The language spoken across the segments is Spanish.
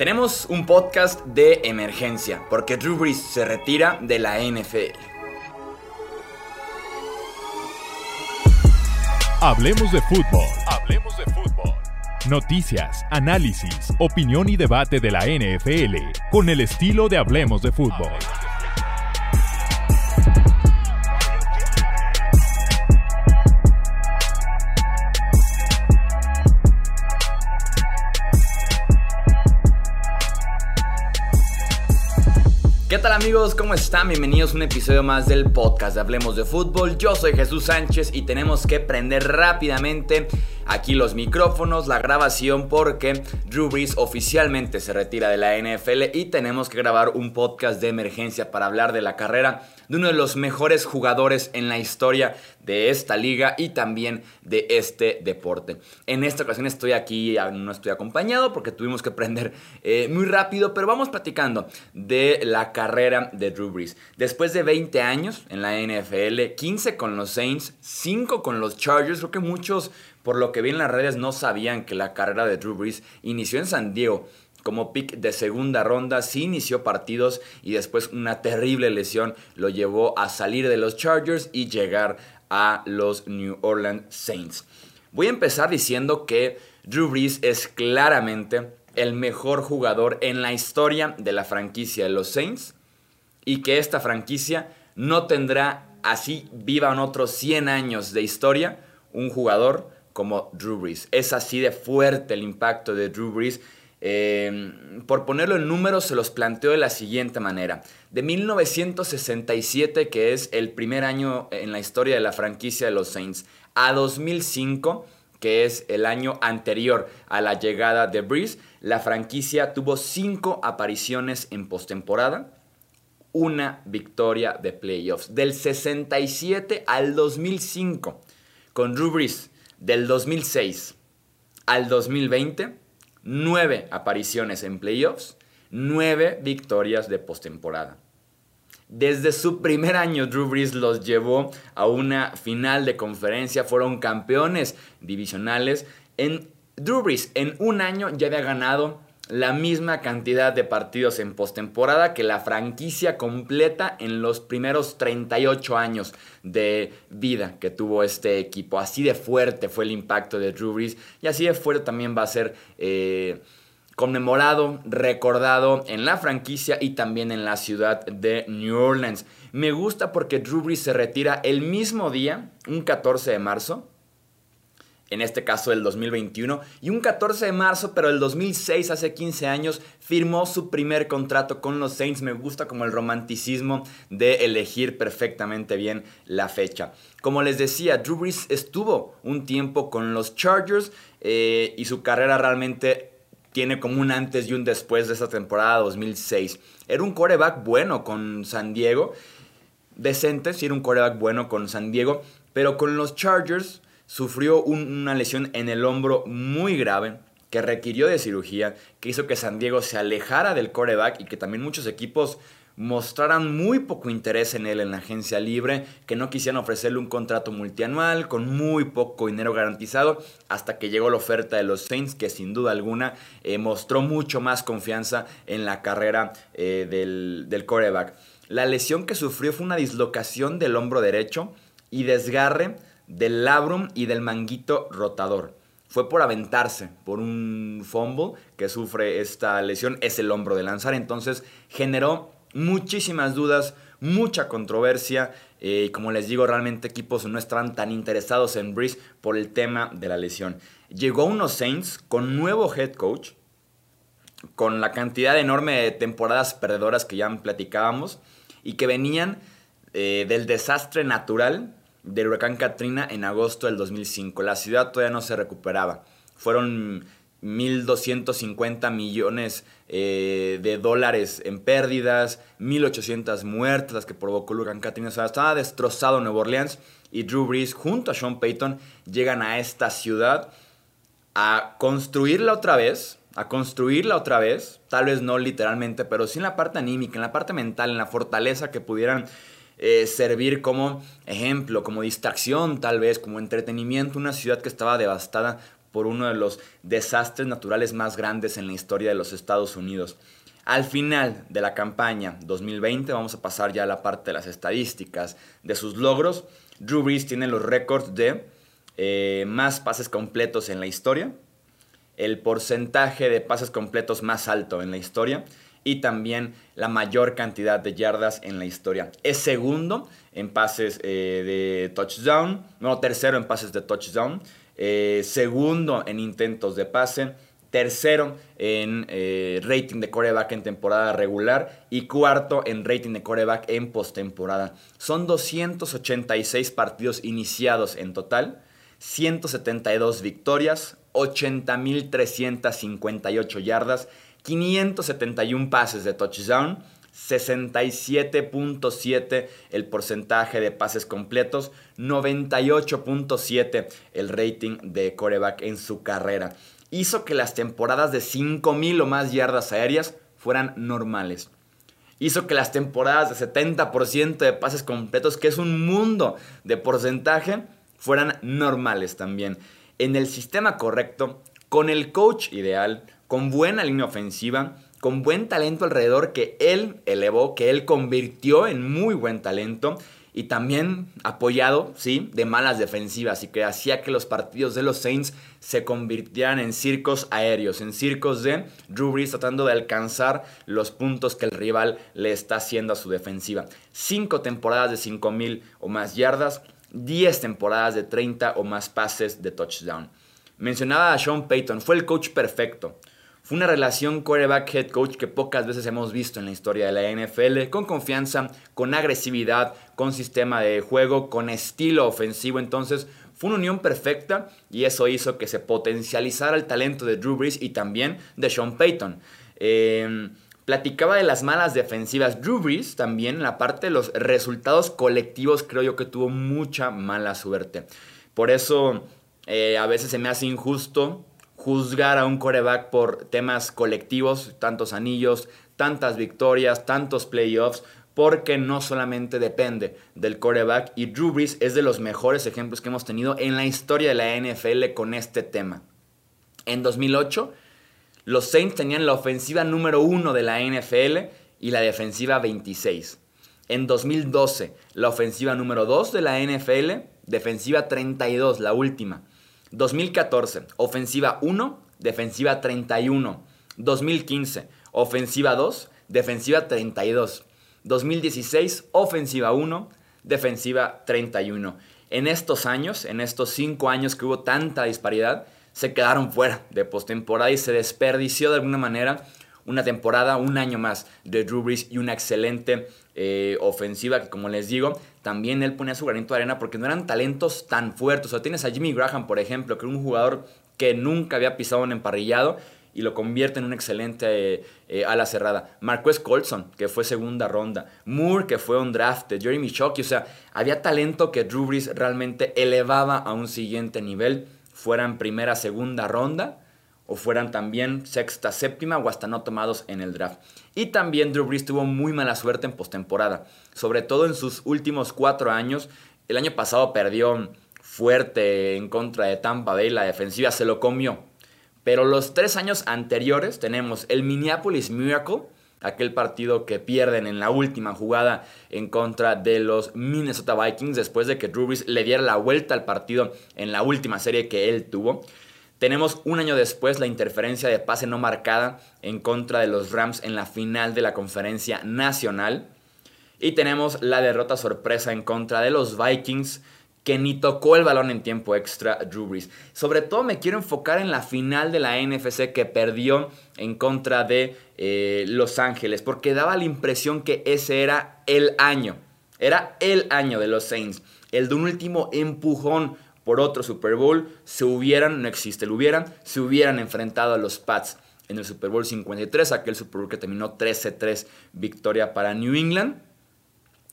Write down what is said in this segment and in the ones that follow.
Tenemos un podcast de emergencia porque Drew Brees se retira de la NFL. Hablemos de fútbol. Hablemos de fútbol. Noticias, análisis, opinión y debate de la NFL con el estilo de Hablemos de fútbol. Amigos? ¿Cómo están? Bienvenidos a un episodio más del podcast de Hablemos de Fútbol. Yo soy Jesús Sánchez y tenemos que prender rápidamente aquí los micrófonos, la grabación porque Drew Brees oficialmente se retira de la NFL y tenemos que grabar un podcast de emergencia para hablar de la carrera de uno de los mejores jugadores en la historia de esta liga y también de este deporte. En esta ocasión estoy aquí, no estoy acompañado porque tuvimos que prender eh, muy rápido, pero vamos platicando de la carrera de Drew Brees. Después de 20 años en la NFL, 15 con los Saints, 5 con los Chargers, creo que muchos por lo que vi en las redes no sabían que la carrera de Drew Brees inició en San Diego como pick de segunda ronda, sí inició partidos y después una terrible lesión lo llevó a salir de los Chargers y llegar a los New Orleans Saints. Voy a empezar diciendo que Drew Brees es claramente el mejor jugador en la historia de la franquicia de los Saints y que esta franquicia no tendrá, así vivan otros 100 años de historia, un jugador como Drew Brees. Es así de fuerte el impacto de Drew Brees Em, por ponerlo en números, se los planteo de la siguiente manera. De 1967, que es el primer año en la historia de la franquicia de los Saints, a 2005, que es el año anterior a la llegada de Breeze, la franquicia tuvo cinco apariciones en postemporada, una victoria de playoffs. Del 67 al 2005, con Drew Brees, del 2006 al 2020, nueve apariciones en playoffs, nueve victorias de postemporada. Desde su primer año, Drew Brees los llevó a una final de conferencia, fueron campeones divisionales. En Drew Brees en un año ya había ganado la misma cantidad de partidos en postemporada que la franquicia completa en los primeros 38 años de vida que tuvo este equipo. Así de fuerte fue el impacto de Drew Brees y así de fuerte también va a ser eh, conmemorado, recordado en la franquicia y también en la ciudad de New Orleans. Me gusta porque Drew Brees se retira el mismo día, un 14 de marzo, en este caso el 2021, y un 14 de marzo, pero el 2006, hace 15 años, firmó su primer contrato con los Saints. Me gusta como el romanticismo de elegir perfectamente bien la fecha. Como les decía, Drew Brees estuvo un tiempo con los Chargers eh, y su carrera realmente tiene como un antes y un después de esa temporada 2006. Era un coreback bueno con San Diego, decente, sí era un coreback bueno con San Diego, pero con los Chargers sufrió una lesión en el hombro muy grave que requirió de cirugía, que hizo que San Diego se alejara del coreback y que también muchos equipos mostraran muy poco interés en él en la agencia libre, que no quisieran ofrecerle un contrato multianual con muy poco dinero garantizado, hasta que llegó la oferta de los Saints, que sin duda alguna eh, mostró mucho más confianza en la carrera eh, del, del coreback. La lesión que sufrió fue una dislocación del hombro derecho y desgarre del labrum y del manguito rotador. Fue por aventarse, por un fumble que sufre esta lesión, es el hombro de lanzar, entonces generó muchísimas dudas, mucha controversia. Eh, y como les digo, realmente equipos no estaban tan interesados en Breeze por el tema de la lesión. Llegó unos Saints con nuevo head coach, con la cantidad enorme de temporadas perdedoras que ya platicábamos y que venían eh, del desastre natural del huracán Katrina en agosto del 2005. La ciudad todavía no se recuperaba. Fueron 1.250 millones eh, de dólares en pérdidas, 1.800 muertes las que provocó el huracán Katrina. O sea, estaba destrozado Nueva Orleans y Drew Brees junto a Sean Payton llegan a esta ciudad a construirla otra vez, a construirla otra vez, tal vez no literalmente, pero sí en la parte anímica, en la parte mental, en la fortaleza que pudieran eh, servir como ejemplo, como distracción tal vez, como entretenimiento, una ciudad que estaba devastada por uno de los desastres naturales más grandes en la historia de los Estados Unidos. Al final de la campaña 2020, vamos a pasar ya a la parte de las estadísticas de sus logros. Drew Brees tiene los récords de eh, más pases completos en la historia, el porcentaje de pases completos más alto en la historia y también la mayor cantidad de yardas en la historia. Es segundo en pases eh, de touchdown, no, tercero en pases de touchdown, eh, segundo en intentos de pase, tercero en eh, rating de coreback en temporada regular y cuarto en rating de coreback en postemporada. Son 286 partidos iniciados en total, 172 victorias, 80.358 yardas, 571 pases de touchdown, 67.7 el porcentaje de pases completos, 98.7 el rating de coreback en su carrera. Hizo que las temporadas de 5.000 o más yardas aéreas fueran normales. Hizo que las temporadas de 70% de pases completos, que es un mundo de porcentaje, fueran normales también. En el sistema correcto, con el coach ideal, con buena línea ofensiva, con buen talento alrededor que él elevó, que él convirtió en muy buen talento y también apoyado, sí, de malas defensivas y que hacía que los partidos de los Saints se convirtieran en circos aéreos, en circos de Drew Brees tratando de alcanzar los puntos que el rival le está haciendo a su defensiva. Cinco temporadas de 5000 o más yardas, 10 temporadas de 30 o más pases de touchdown. Mencionaba a Sean Payton, fue el coach perfecto. Fue una relación quarterback-head coach que pocas veces hemos visto en la historia de la NFL, con confianza, con agresividad, con sistema de juego, con estilo ofensivo. Entonces, fue una unión perfecta y eso hizo que se potencializara el talento de Drew Brees y también de Sean Payton. Em, platicaba de las malas defensivas. Drew Brees también, la parte de los resultados colectivos, creo yo que tuvo mucha mala suerte. Por eso, eh, a veces se me hace injusto juzgar a un coreback por temas colectivos, tantos anillos, tantas victorias, tantos playoffs, porque no solamente depende del coreback y Drew Brees es de los mejores ejemplos que hemos tenido en la historia de la NFL con este tema. En 2008, los Saints tenían la ofensiva número uno de la NFL y la defensiva 26. En 2012, la ofensiva número 2 de la NFL, defensiva 32, la última. 2014, ofensiva 1, defensiva 31. 2015, ofensiva 2, defensiva 32. 2016, ofensiva 1, defensiva 31. En estos años, en estos 5 años que hubo tanta disparidad, se quedaron fuera de postemporada y se desperdició de alguna manera una temporada, un año más de Drew Brees y una excelente eh, ofensiva que como les digo, también él ponía su granito de arena porque no eran talentos tan fuertes. O sea, tienes a Jimmy Graham, por ejemplo, que era un jugador que nunca había pisado un emparrillado y lo convierte en un excelente eh, eh, ala cerrada. Marquez Colson, que fue segunda ronda. Moore, que fue un draft. Jeremy Shockey. O sea, había talento que Drew Brees realmente elevaba a un siguiente nivel. Fueran primera, segunda ronda o fueran también sexta, séptima o hasta no tomados en el draft. Y también Drew Brees tuvo muy mala suerte en postemporada, sobre todo en sus últimos cuatro años. El año pasado perdió fuerte en contra de Tampa Bay, la defensiva se lo comió. Pero los tres años anteriores tenemos el Minneapolis Miracle, aquel partido que pierden en la última jugada en contra de los Minnesota Vikings después de que Drew Brees le diera la vuelta al partido en la última serie que él tuvo. Tenemos un año después la interferencia de pase no marcada en contra de los Rams en la final de la conferencia nacional. Y tenemos la derrota sorpresa en contra de los Vikings que ni tocó el balón en tiempo extra Drew Brees. Sobre todo me quiero enfocar en la final de la NFC que perdió en contra de eh, Los Ángeles, porque daba la impresión que ese era el año. Era el año de los Saints. El de un último empujón por otro Super Bowl, se hubieran, no existe el hubieran, se hubieran enfrentado a los Pats en el Super Bowl 53, aquel Super Bowl que terminó 13-3 victoria para New England.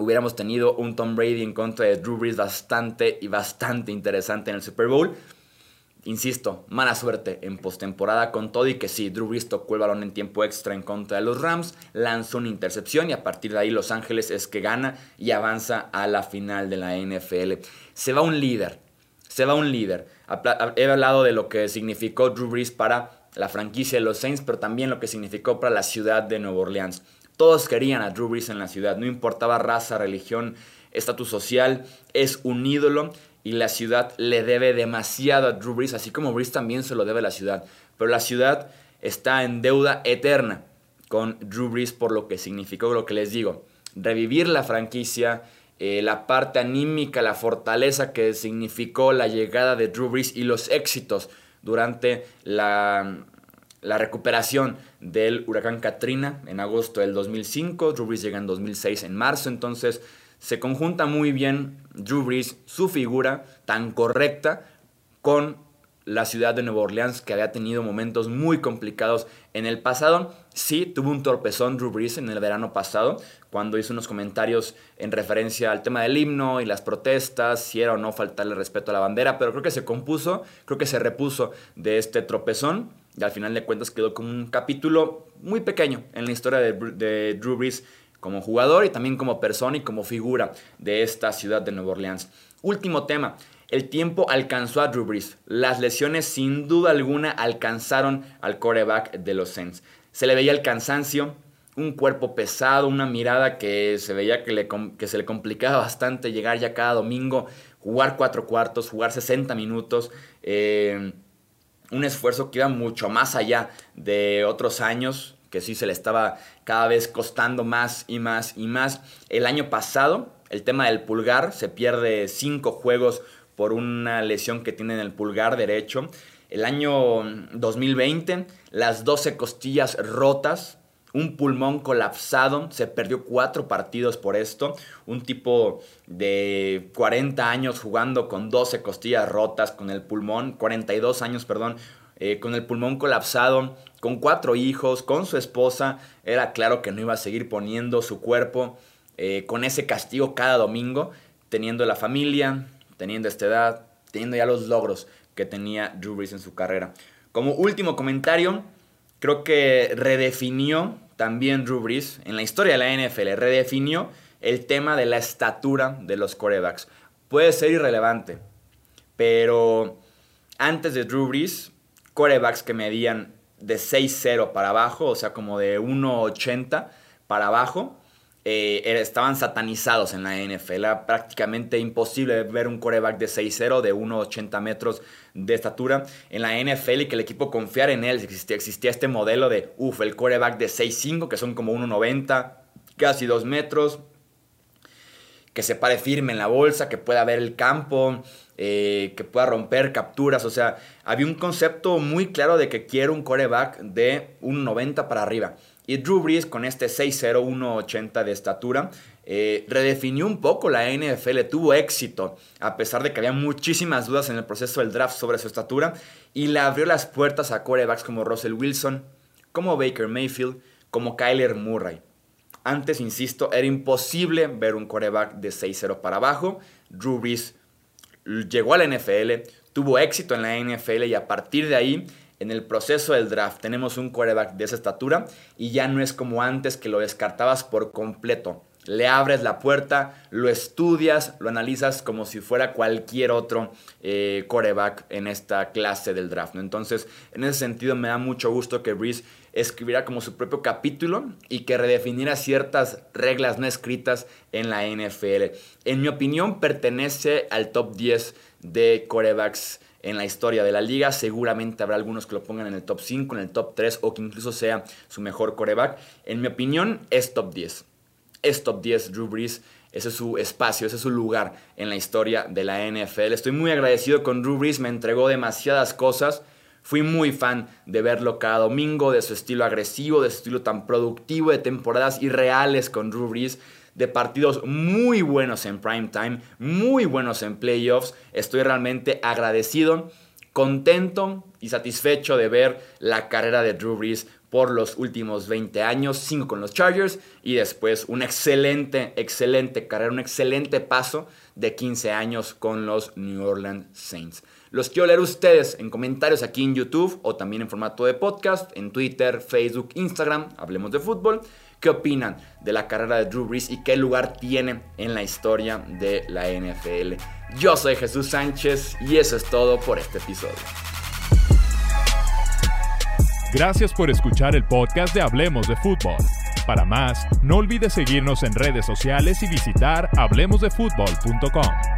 Hubiéramos tenido un Tom Brady en contra de Drew Brees bastante y bastante interesante en el Super Bowl. Insisto, mala suerte en postemporada con todo y que sí, Drew Brees tocó el balón en tiempo extra en contra de los Rams, lanzó una intercepción y a partir de ahí Los Ángeles es que gana y avanza a la final de la NFL. Se va un líder, se va un líder. He hablado de lo que significó Drew Brees para la franquicia de los Saints, pero también lo que significó para la ciudad de Nueva Orleans. Todos querían a Drew Brees en la ciudad, no importaba raza, religión, estatus social, es un ídolo y la ciudad le debe demasiado a Drew Brees, así como Brees también se lo debe a la ciudad. Pero la ciudad está en deuda eterna con Drew Brees por lo que significó lo que les digo. Revivir la franquicia, eh, la parte anímica, la fortaleza que significó la llegada de Drew Brees y los éxitos durante la, la recuperación del huracán Katrina en agosto del 2005. Drew Brees llega en 2006 en marzo, entonces se conjunta muy bien Drew Brees, su figura tan correcta, con la ciudad de Nueva Orleans que había tenido momentos muy complicados en el pasado. Sí, tuvo un torpezón Drew Brees en el verano pasado, cuando hizo unos comentarios en referencia al tema del himno y las protestas, si era o no faltarle respeto a la bandera, pero creo que se compuso, creo que se repuso de este tropezón y al final de cuentas quedó como un capítulo muy pequeño en la historia de, Drew Brees como jugador y también como persona y como figura de esta ciudad de Nueva Orleans. Último tema, el tiempo alcanzó a Drew Brees. Las lesiones sin duda alguna alcanzaron al quarterback de los Saints. Se le veía el cansancio, un cuerpo pesado, una mirada que se veía que, le, que se le complicaba bastante llegar ya cada domingo, jugar cuatro cuartos, jugar 60 minutos. Eh, un esfuerzo que iba mucho más allá de otros años, que sí se le estaba cada vez costando más y más y más. El año pasado, el tema del pulgar, se pierde cinco juegos por una lesión que tiene en el pulgar derecho. El año 2020, las 12 costillas rotas, un pulmón colapsado, se perdió cuatro partidos por esto. Un tipo de 40 años jugando con 12 costillas rotas, con el pulmón, 42 años, perdón, eh, con el pulmón colapsado, con cuatro hijos, con su esposa. Era claro que no iba a seguir poniendo su cuerpo eh, con ese castigo cada domingo, teniendo la familia, teniendo esta edad, teniendo ya los logros que tenía Drew Brees en su carrera. Como último comentario, creo que redefinió también Drew Brees en la historia de la NFL, redefinió el tema de la estatura de los corebacks. Puede ser irrelevante, pero antes de Drew Brees, corebacks que medían de 6-0 para abajo, o sea, como de 1.80 para abajo, eh, estaban satanizados en la NFL. Era prácticamente imposible ver un coreback de 6-0, de 1,80 metros de estatura en la NFL y que el equipo confiara en él. Existía, existía este modelo de, uff, el coreback de 6-5, que son como 1,90, casi 2 metros, que se pare firme en la bolsa, que pueda ver el campo, eh, que pueda romper capturas. O sea, había un concepto muy claro de que quiero un coreback de 1,90 para arriba. Y Drew Brees con este 6'0, 1'80 de estatura, eh, redefinió un poco la NFL, tuvo éxito, a pesar de que había muchísimas dudas en el proceso del draft sobre su estatura, y le abrió las puertas a corebacks como Russell Wilson, como Baker Mayfield, como Kyler Murray. Antes, insisto, era imposible ver un coreback de 6'0 para abajo. Drew Brees llegó a la NFL, tuvo éxito en la NFL y a partir de ahí en el proceso del draft tenemos un quarterback de esa estatura y ya no es como antes que lo descartabas por completo. Le abres la puerta, lo estudias, lo analizas como si fuera cualquier otro eh, quarterback en esta clase del draft. Entonces, en ese sentido, me da mucho gusto que Breeze escribiera como su propio capítulo y que redefiniera ciertas reglas no escritas en la NFL. En mi opinión, pertenece al top 10 de quarterbacks en la historia de la liga. Seguramente habrá algunos que lo pongan en el top 5, en el top 3 o que incluso sea su mejor coreback. En mi opinión, es top 10. Es top 10 Drew Brees. Ese es su espacio, ese es su lugar en la historia de la NFL. Estoy muy agradecido con Drew Brees, me entregó demasiadas cosas. Fui muy fan de verlo cada domingo, de su estilo agresivo, de su estilo tan productivo, de temporadas irreales con Drew Brees de partidos muy buenos en prime time, muy buenos en playoffs. Estoy realmente agradecido, contento y satisfecho de ver la carrera de Drew Brees por los últimos 20 años, 5 con los Chargers y después una excelente, excelente carrera, un excelente paso de 15 años con los New Orleans Saints. Los quiero leer ustedes en comentarios aquí en YouTube o también en formato de podcast, en Twitter, Facebook, Instagram, hablemos de fútbol. qué opinan de la carrera de Drew Brees y qué lugar tiene en la historia de la NFL. Yo soy Jesús Sánchez y eso es todo por este episodio. Gracias por escuchar el podcast de Hablemos de Fútbol. Para más, no olvides seguirnos en redes sociales y visitar hablemosdefutbol.com.